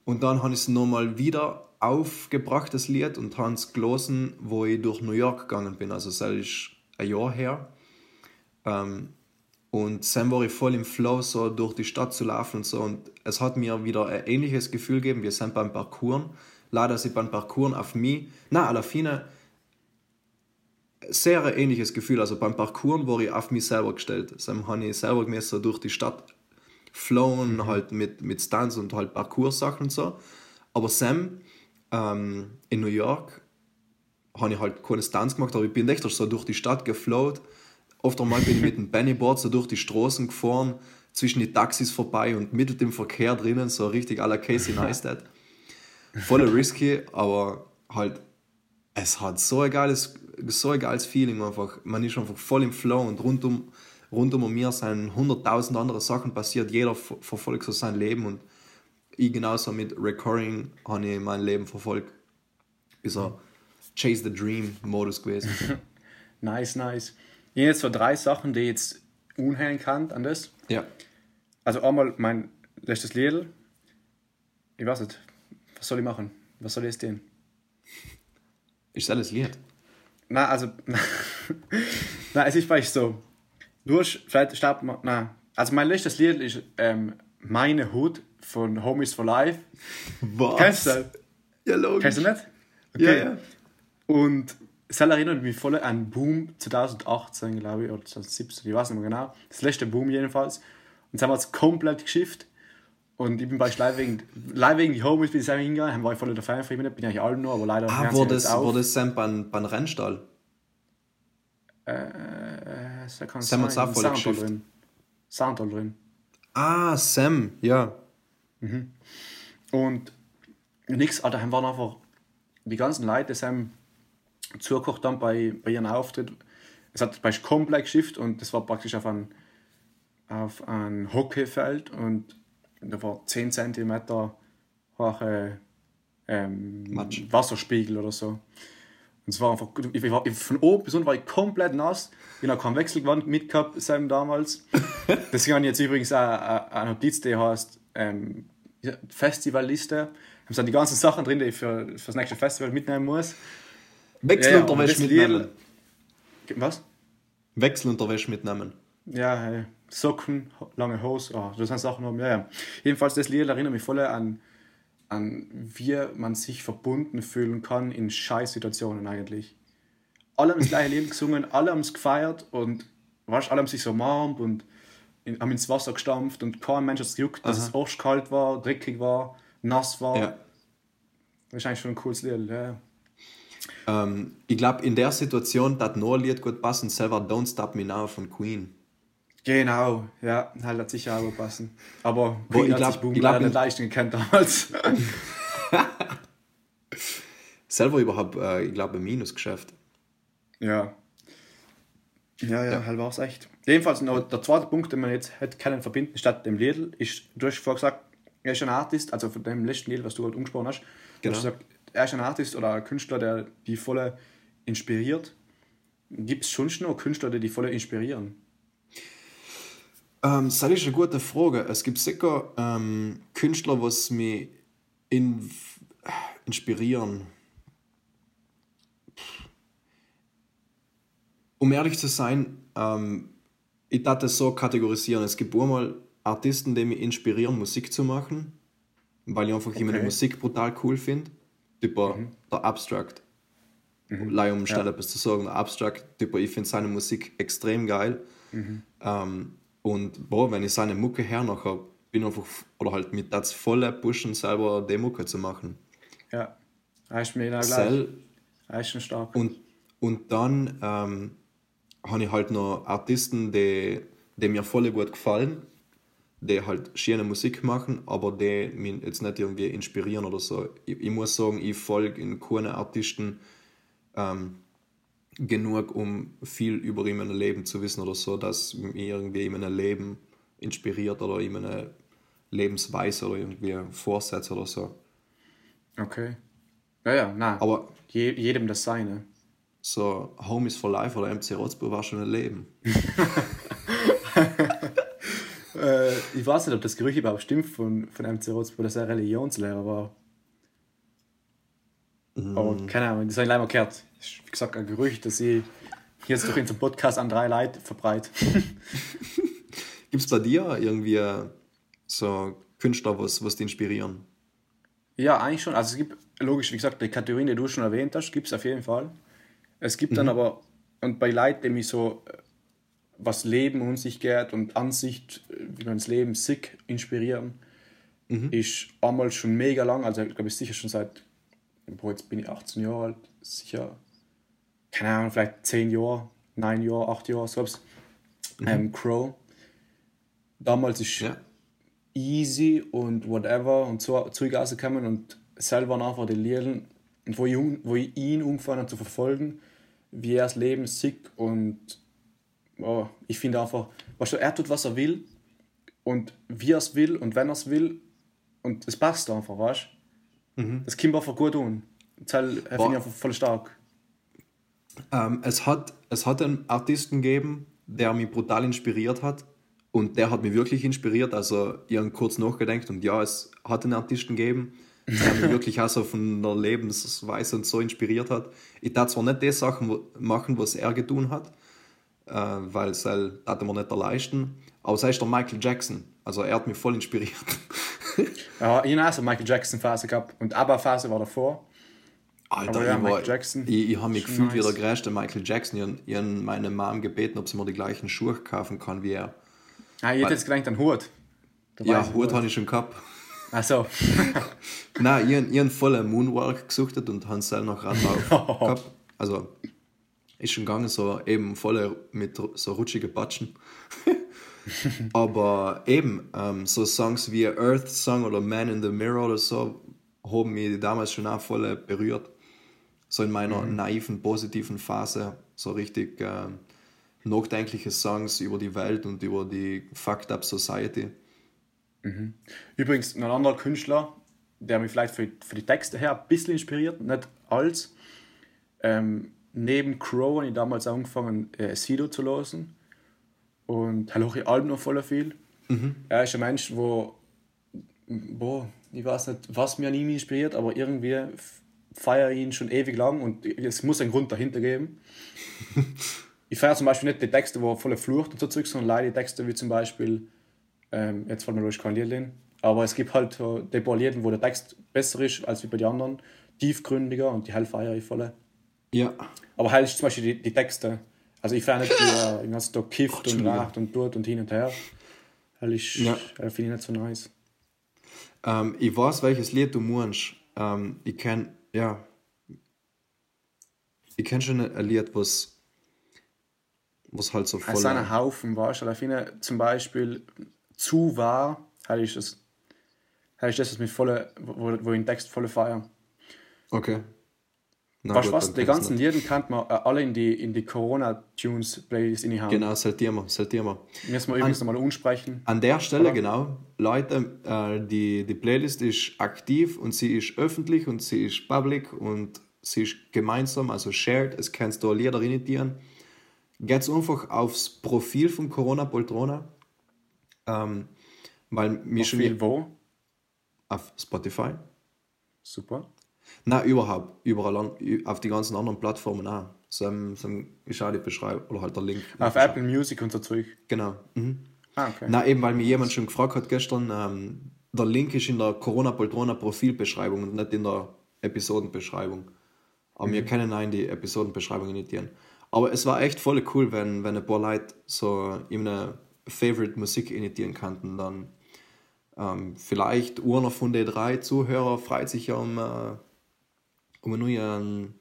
und dann habe ich es nochmal wieder aufgebracht, das Lied, und habe es gelesen, wo ich durch New York gegangen bin. Also, das ist ein Jahr her. Ähm, und dann war ich voll im Flow, so durch die Stadt zu laufen und so. Und es hat mir wieder ein ähnliches Gefühl gegeben, wir sind beim Parkouren. Leider sind beim Parkouren auf mich, na, alla fine, sehr ein ähnliches Gefühl. Also beim Parkouren war ich auf mich selber gestellt. Dann habe ich selber gemessen so durch die Stadt flown, halt mit, mit Stunts und halt Parcours-Sachen und so. Aber Sam ähm, in New York habe ich halt keine Stunts gemacht, aber ich bin echt so durch die Stadt geflowt. Oft einmal bin ich mit dem [LAUGHS] Bennyboard so durch die Straßen gefahren, zwischen die Taxis vorbei und mitten im Verkehr drinnen, so richtig à la Casey [LAUGHS] Neistat. Voll risky, aber halt, es hat so ein geiles, so ein geiles Feeling einfach. Man ist einfach voll im Flow und rundum, rundum um mir sind hunderttausend andere Sachen passiert. Jeder ver- verfolgt so sein Leben und ich genauso mit Recurring habe ich mein Leben verfolgt. Bis so Chase the Dream Modus gewesen. [LAUGHS] Nice, nice. Ich jetzt so drei Sachen, die ich jetzt unhängen kann an das. ja. Also einmal mein letztes Lied. Ich weiß nicht, was soll ich machen? Was soll ich jetzt denn? Ist alles Lied. Na, also, [LAUGHS] na, es ist vielleicht so. Du hast, vielleicht starten wir, na, also mein letztes Lied ist ähm, Meine Hut von Homies for Life. Was? Kennst du das? Ja, logisch. Kennst du nicht? Ja, ja. Und es erinnert mich voll an Boom 2018, glaube ich, oder 2017, ich weiß nicht mehr genau. Das letzte Boom jedenfalls. Und jetzt haben wir es komplett geschifft. Und ich bin bei live wegen, live wegen die Homies bin ich selber hingegangen, war ich voll der Fan von ihm, bin eigentlich allen noch, aber leider Ah, jetzt auf. war das Sam beim, beim Rennstall? Äh, kann Sam hat's sein. auch voll geschifft. drin. Soundhall drin. Ah, Sam, ja. Und nix, Alter, haben waren einfach die ganzen Leute, die haben zugekocht dann bei, bei ihrem Auftritt. Es hat bei komplett geschifft und das war praktisch auf ein, auf ein Hockeyfeld und da war 10 cm hohe ähm. Wasserspiegel oder so. Und es war einfach, ich war, ich, von oben bis unten war ich komplett nass. Ich habe keinen Wechselgewand mitgehabt, Sam damals. [LAUGHS] Deswegen habe ich jetzt übrigens auch eine Notiz, die heißt ähm, ja, Festivalliste. Da sind die ganzen Sachen drin, die ich für, für das nächste Festival mitnehmen muss. Wechselunterwäsche das mitnehmen. Was? Wechselunterwäsche mitnehmen. Ja, hey, Socken, lange Hose, oh, das sind Sachen haben, ja, ja. Jedenfalls, das Lied erinnert mich voll an, an wie man sich verbunden fühlen kann in Scheißsituationen eigentlich. alle haben das gleiche Lied gesungen, alle haben es gefeiert und weißt, alle haben sich so umarmt und in, haben ins Wasser gestampft und kein Mensch hat es gejuckt, dass es arschkalt war, dreckig war, nass war. Ja. Das ist eigentlich schon ein cooles Lied. Ja. Ähm, ich glaube, in der Situation, das noch ein Lied gut passen, selber Don't Stop Me Now von Queen. Genau, ja, halt hat sicher auch passen. Aber Queen ich hat glaub- sich Boom ich glaub, leider in- nicht leisten gekannt damals. [LAUGHS] Selber überhaupt, äh, ich glaube, ein Minusgeschäft. ja. Ja, ja, halt war es echt. Jedenfalls noch der zweite Punkt, den man jetzt hätte können verbinden statt dem Lied, ist, du hast vorher gesagt, er ist ein Artist, also von dem letzten Lied, was du gerade angesprochen hast, Genau. du hast gesagt, er ist ein Artist oder ein Künstler, der die volle inspiriert. Gibt es schon noch Künstler, die die volle inspirieren? Ähm, das ist eine gute Frage. Es gibt sicher ähm, Künstler, was mich in, inspirieren. Um ehrlich zu sein, ähm, ich darf das so kategorisieren. Es gibt einmal Artisten, die mich inspirieren, Musik zu machen, weil ich einfach immer die Okay. Musik brutal cool finde. Typer der Abstract. Mhm. um schnell Ja. etwas zu sagen. Der Abstract, typer, ich finde seine Musik extrem geil. Ähm, und boah, wenn ich seine Mucke her nachher bin einfach, oder halt mit das volle Pushen selber die Mucke zu machen. Ja, ist mir genau gleich. Sel Er ist schon stark. und, und dann ähm, habe ich halt noch Artisten, die, die mir voll gut gefallen, die halt schöne Musik machen, aber die mich jetzt nicht irgendwie inspirieren oder so. Ich, ich muss sagen, ich folge in keine Artisten ähm, genug, um viel über ihn mein Leben zu wissen oder so, dass mich irgendwie in meinem Leben inspiriert oder in meine Lebensweise oder irgendwie Vorsätze oder so. Okay. Ja, ja, nein. Aber Je, jedem das Seine. so Homies for Life oder MC Rotzburg war schon ein Leben. [LAUGHS] Äh, ich weiß nicht, ob das Gerücht überhaupt stimmt von, von MC Rotzburg, dass er Religionslehrer war. Aber keine Ahnung, das habe ich leider gehört. Ist, wie gesagt, ein Gerücht, das ich jetzt durch unseren Podcast an drei Leute verbreite. [LAUGHS] Gibt es bei dir irgendwie so Künstler, was, was dich inspirieren? Ja, eigentlich schon. Also es gibt, logisch, wie gesagt, die Kategorien, die du schon erwähnt hast, gibt es auf jeden Fall. Es gibt dann aber, und bei Leuten, die mich so, äh, was Leben und sich geht und Ansicht, äh, wie man das Leben sick inspirieren, ist einmal schon mega lang, also ich glaube, ich sicher schon seit, boah, jetzt bin ich 18 Jahre alt, sicher, keine Ahnung, vielleicht 10 Jahre, 9 Jahre, 8 Jahre, so was. Ähm, Crow. Damals ist Ja. easy und whatever und so Zugasse kommen und selber einfach die Lieder, wo ich, wo ich ihn habe zu verfolgen, wie er das Leben sieht und oh, ich finde einfach, weißt du, er tut, was er will und wie er es will und wenn er es will und es passt einfach, weißt du? Das kommt einfach gut an. Das finde ich einfach voll stark. Ähm, es, hat, es hat einen Artisten gegeben, der mich brutal inspiriert hat. Und der hat mich wirklich inspiriert. Also, ich habe kurz nachgedacht und ja, es hat einen Artisten gegeben, der mich [LAUGHS] wirklich auch so von der Lebensweise und so inspiriert hat. Ich darf zwar nicht die Sachen machen, was er getan hat, äh, weil es halt, das mir nicht leisten. Aber es ist der Michael Jackson. Also, er hat mich voll inspiriert. [LAUGHS] [LAUGHS] Ja, ich habe auch so eine Michael Jackson-Phase gehabt und ABBA-Phase war davor. Alter, ja, ich, war, Michael Jackson. ich, ich habe mich gefühlt wie nice. der größte Michael Jackson. Ich, hab- ich habe meine Mom gebeten, ob sie mir die gleichen Schuhe kaufen kann wie er. Ah, ich hätte jetzt gedacht, einen Hut. Ja, weiße Hut habe ich schon gehabt. Achso. [LAUGHS] Nein, ich, ich habe voll Moonwalk gesuchtet und habe selber noch Radlauf [LAUGHS] gehabt. Also, ist schon gegangen, so eben voll mit so rutschigen Patschen. [LAUGHS] Aber eben, ähm, so Songs wie Earth Song oder Man in the Mirror oder so, haben mich damals schon auch voll berührt. So in meiner naiven, positiven Phase, so richtig ähm, nachdenkliche Songs über die Welt und über die Fucked Up Society. Übrigens, ein anderer Künstler, der mich vielleicht für, für die Texte her ein bisschen inspiriert, nicht als. Ähm, neben Crow habe ich damals angefangen, äh, Sido zu hören. Und da höre ich Alben noch voll viel. Er ist ein Mensch, wo, boah, ich weiß nicht, was mir an ihm inspiriert, aber irgendwie feiere ich ihn schon ewig lang und es muss einen Grund dahinter geben. [LAUGHS] ich feiere zum Beispiel nicht die Texte, wo er voller Flucht und so zurück, sondern leider die Texte wie zum Beispiel ähm, jetzt fällt mir durch kein Lied ein. Aber es gibt halt so die paar Lieder, wo der Text besser ist als wie bei den anderen, tiefgründiger und die hell feiere ich voll. Ja. Aber halt zum Beispiel die, die Texte. Also ich fand nicht, [LAUGHS] wie er den ganzen Tag kifft und lacht und tut und hin und her. Halt ist, Ja. äh, finde ich nicht so nice. Ähm, ich weiß, welches Lied du meinst. Ähm, ich kenn, ja. Ich kenn schon ein Lied, was, was halt so voll. Es sind ein Haufen, weißt du. Also Ich finde zum Beispiel zu wahr, halt ist das, halt ist das, was mich voll, wo, wo ich den Text voll feiern. Okay. Na Weißt du was, die ganzen nicht. Lieder kann man äh, alle in die, in die Corona-Tunes-Playlist inhauen. Genau, saltieren wir, saltieren wir. Müssen wir übrigens nochmal unsprechen. An der Stelle, Oder? genau, Leute, äh, die, die Playlist ist aktiv und sie ist öffentlich und sie ist public und sie ist gemeinsam, also shared, es kannst du Lieder reinitieren. Geht einfach aufs Profil von Corona Poltrona, ähm, weil mir schon Viel wo? auf Spotify. Super. Na, überhaupt, überall an, auf die ganzen anderen Plattformen auch. So, so ist auch die Beschreibung, oder halt der Link. Auf Apple Music und so Zeug. Genau. Mhm. Ah, okay. Na, eben, weil mir jemand schon gefragt hat gestern, ähm, der Link ist in der Corona Poltrona Profilbeschreibung und nicht in der Episodenbeschreibung. Aber wir können auch in die Episodenbeschreibung initiieren. Aber es war echt voll cool, wenn, wenn ein paar Leute so eine Favorite Musik initiieren könnten. Dann ähm, vielleicht einer von den drei Zuhörer freut sich ja um, äh, um, eine neue, um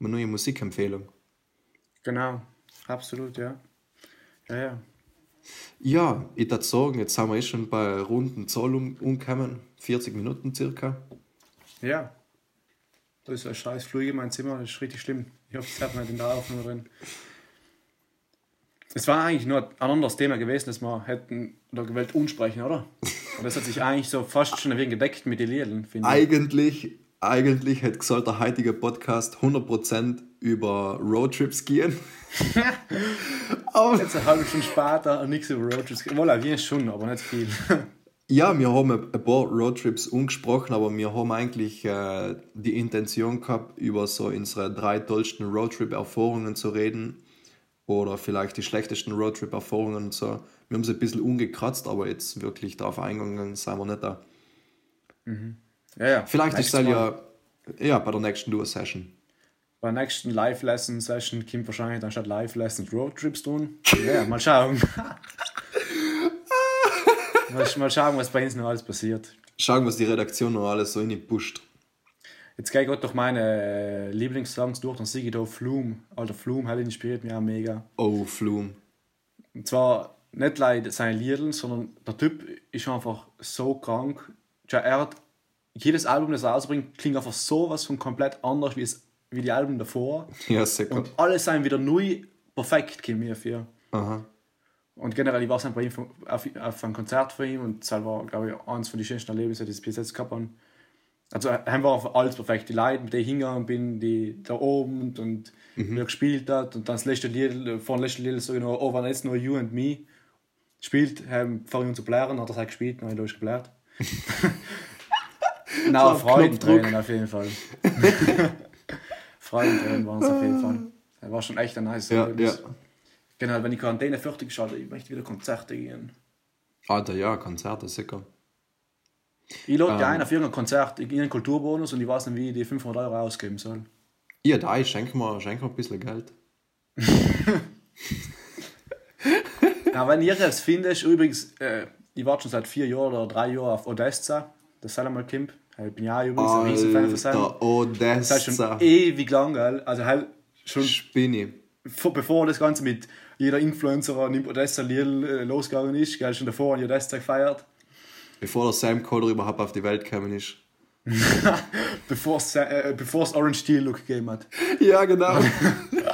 eine neue Musikempfehlung. Genau. Absolut, ja. Ja, ja. Ja, ich würde sagen, jetzt sind wir eh schon bei runden Zahl um, umgekommen. 40 Minuten circa. Ja. Da ist ein scheiß Flug in mein Zimmer, das ist richtig schlimm. Ich hoffe, es hat nicht in der Aufnahme drin. Es war eigentlich nur ein anderes Thema gewesen, das wir hätten oder gewählt unsprechen, oder? Und das hat sich eigentlich so fast schon ein wenig gedeckt mit den Liedern, finde ich. Eigentlich, eigentlich hätte gesagt, der heutige Podcast 100% über Roadtrips gehen. [LAUGHS] aber, Jetzt eine halbe Stunde später und nichts über Roadtrips. Wohl, wir schon, aber nicht viel. [LAUGHS] ja, wir haben ein paar Roadtrips umgesprochen, aber wir haben eigentlich äh, die Intention gehabt, über so unsere drei tollsten Roadtrip-Erfahrungen zu reden. Oder vielleicht die schlechtesten Roadtrip-Erfahrungen und so. Wir haben sie ein bisschen umgekratzt, aber jetzt wirklich darauf eingegangen sind wir nicht da. Ja, ja. Vielleicht ist Nächstes es Mal. ja, ja bei der nächsten Duo-Session. Bei der nächsten Live-Lesson-Session kommt wahrscheinlich dann statt Live-Lessons Roadtrips tun. [LAUGHS] Ja, mal schauen. [LAUGHS] mal, mal schauen, was bei uns noch alles passiert. Schauen, was die Redaktion noch alles so in die pusht. Jetzt gehe ich gerade durch meine äh, Lieblingssongs durch, dann sehe ich da Flume. Alter, Flume hat inspiriert mich auch mega. Oh, Flum. Und zwar nicht leider seine Lieder, sondern der Typ ist einfach so krank. Er hat jedes Album, das er rausbringt, klingt einfach sowas von komplett anders wie, es, wie die Alben davor. Ja, sicher. Und alle sind wieder neu perfekt, kommt mir für. Aha. Und generell, ich war bei ihm von- auf, auf einem Konzert von ihm und das war, glaube ich, eines von den schönsten Erlebnissen, die ich bis jetzt gehabt habe. Also, er war einfach alles perfekt. Die Leute, mit denen ich hingegangen bin, die da oben und, und wie er gespielt hat. Und dann das letzte Lied, vor dem letzten Lied, so genau, oh, when it's no you and me, spielt, ähm, vor ihm zu blären, hat er halt gespielt, dann habe ich geblärt. [LAUGHS] [LAUGHS] Na, auf Freudentränen auf jeden Fall. [LAUGHS] Freudentränen waren es auf jeden Fall. Er war schon echt ein nice Ja, ja. Genau, wenn die Quarantäne fertig ist, Alter, ich möchte wieder Konzerte gehen. Alter, ja, Konzerte, sicher. Ich lade Ähm. dir ein auf irgendein Konzert, irgendeinen Kulturbonus und ich weiß nicht, wie ich die 500 Euro ausgeben soll. Ja, da, ich schenke mir, schenk mir ein bisschen Geld. [LAUGHS] Ja, wenn ihr es findet, übrigens, äh, ich warte schon seit vier Jahren oder drei Jahren auf Odessa, das soll einmal Kimp. Ich bin ja übrigens ein riesen Fan von seinem. Alter, Das heißt schon Odessa. ewig lang, gell? Also halt schon Spinni. vor- bevor das Ganze mit jeder Influencer nimmt Odessa Lidl äh, losgegangen ist, gell? Schon davor an Odessa gefeiert. Bevor der Sam Coder überhaupt auf die Welt gekommen ist. [LAUGHS] Bevor es äh, Orange Steel Look gegeben hat. Ja, genau. [LAUGHS]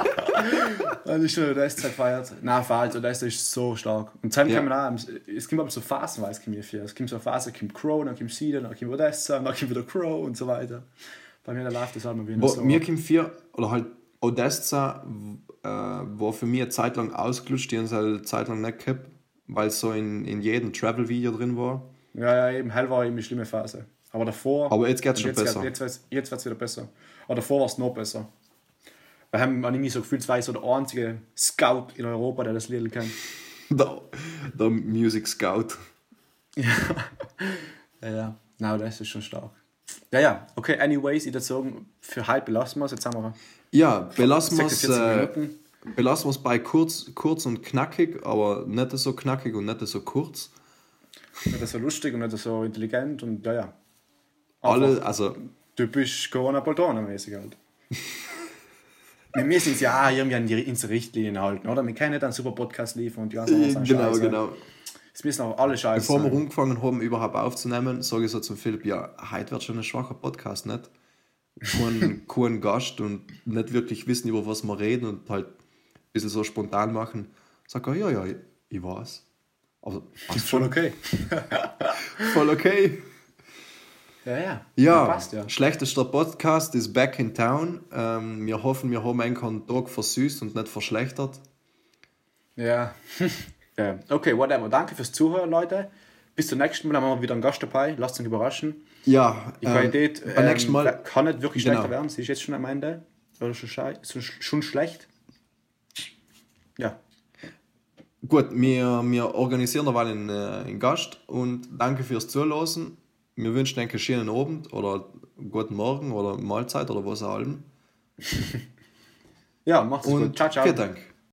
Dann ist schon Odessa gefeiert. Nein, falsch, Odessa ist so stark. Und dann Ja. kann man auch, es kommt aber so phasenweise kommt mir viel. Es kommt so eine Phase, kommt Crow, dann kommt Cedar, dann kommt Odessa, dann kommt wieder Crow und so weiter. Bei mir läuft das halt mal wieder Wo, so. Mir kommt vier, oder halt Odessa äh, war für mich eine Zeit lang ausgelutscht, die haben sie eine Zeit lang nicht gehabt, weil es so in, in jedem Travel-Video drin war. Ja, ja, eben, hell war eben eine schlimme Phase. Aber davor. Aber jetzt geht's und schon jetzt, besser. Jetzt, wird's- jetzt wird es wieder besser. Aber davor war es noch besser. Wir haben irgendwie so gefühlt, war ich so der einzige Scout in Europa, der das Lied kennt. [LAUGHS] Der, der Music Scout. [LAUGHS] Ja, ja. Nein, das ist schon stark. Ja, ja. Okay, anyways, ich würde sagen, für heute belassen wir es. Jetzt haben wir Ja, belassen wir es 46 äh, bei kurz, kurz und knackig, aber nicht so knackig und nicht so kurz. Nicht so lustig und nicht so intelligent und ja, ja. Alle, also Typisch Corona-Poltrona-mäßig halt. [LAUGHS] wir müssen uns ja irgendwie an die unsere Richtlinien halten, oder? Wir können nicht einen super Podcast liefern und ja, so was genau, Scheiße. genau. Es müssen auch alle Scheiße Bevor wir angefangen haben, überhaupt aufzunehmen, sage ich so zum Philipp, ja, heute wird schon ein schwacher Podcast, nicht? Kein, [LAUGHS] kein Gast und nicht wirklich wissen, über was wir reden und halt ein bisschen so spontan machen. Sag er, ja, ja, ich weiß. Also, ist schon okay. [LAUGHS] voll okay. Ja, ja. Ja, Passt ja. schlechtester Podcast ist back in town. Ähm, wir hoffen, wir haben einen Tag versüßt und nicht verschlechtert. Ja. [LAUGHS] ja. Okay, whatever. Danke fürs Zuhören, Leute. Bis zum nächsten Mal haben wir wieder einen Gast dabei. Lasst euch überraschen. Ja, Die ähm, Qualität beim nächsten Mal, kann nicht wirklich Genau. schlechter werden. Sie ist jetzt schon am Ende. Oder schon, schon, schon schlecht. Ja. gut, wir, wir organisieren derweil einen, äh, einen Gast und danke fürs Zuhören. Wir wünschen einen schönen Abend oder guten Morgen oder Mahlzeit oder was auch immer. [LAUGHS] Ja, macht's Und gut. Ciao, ciao. vielen Dank.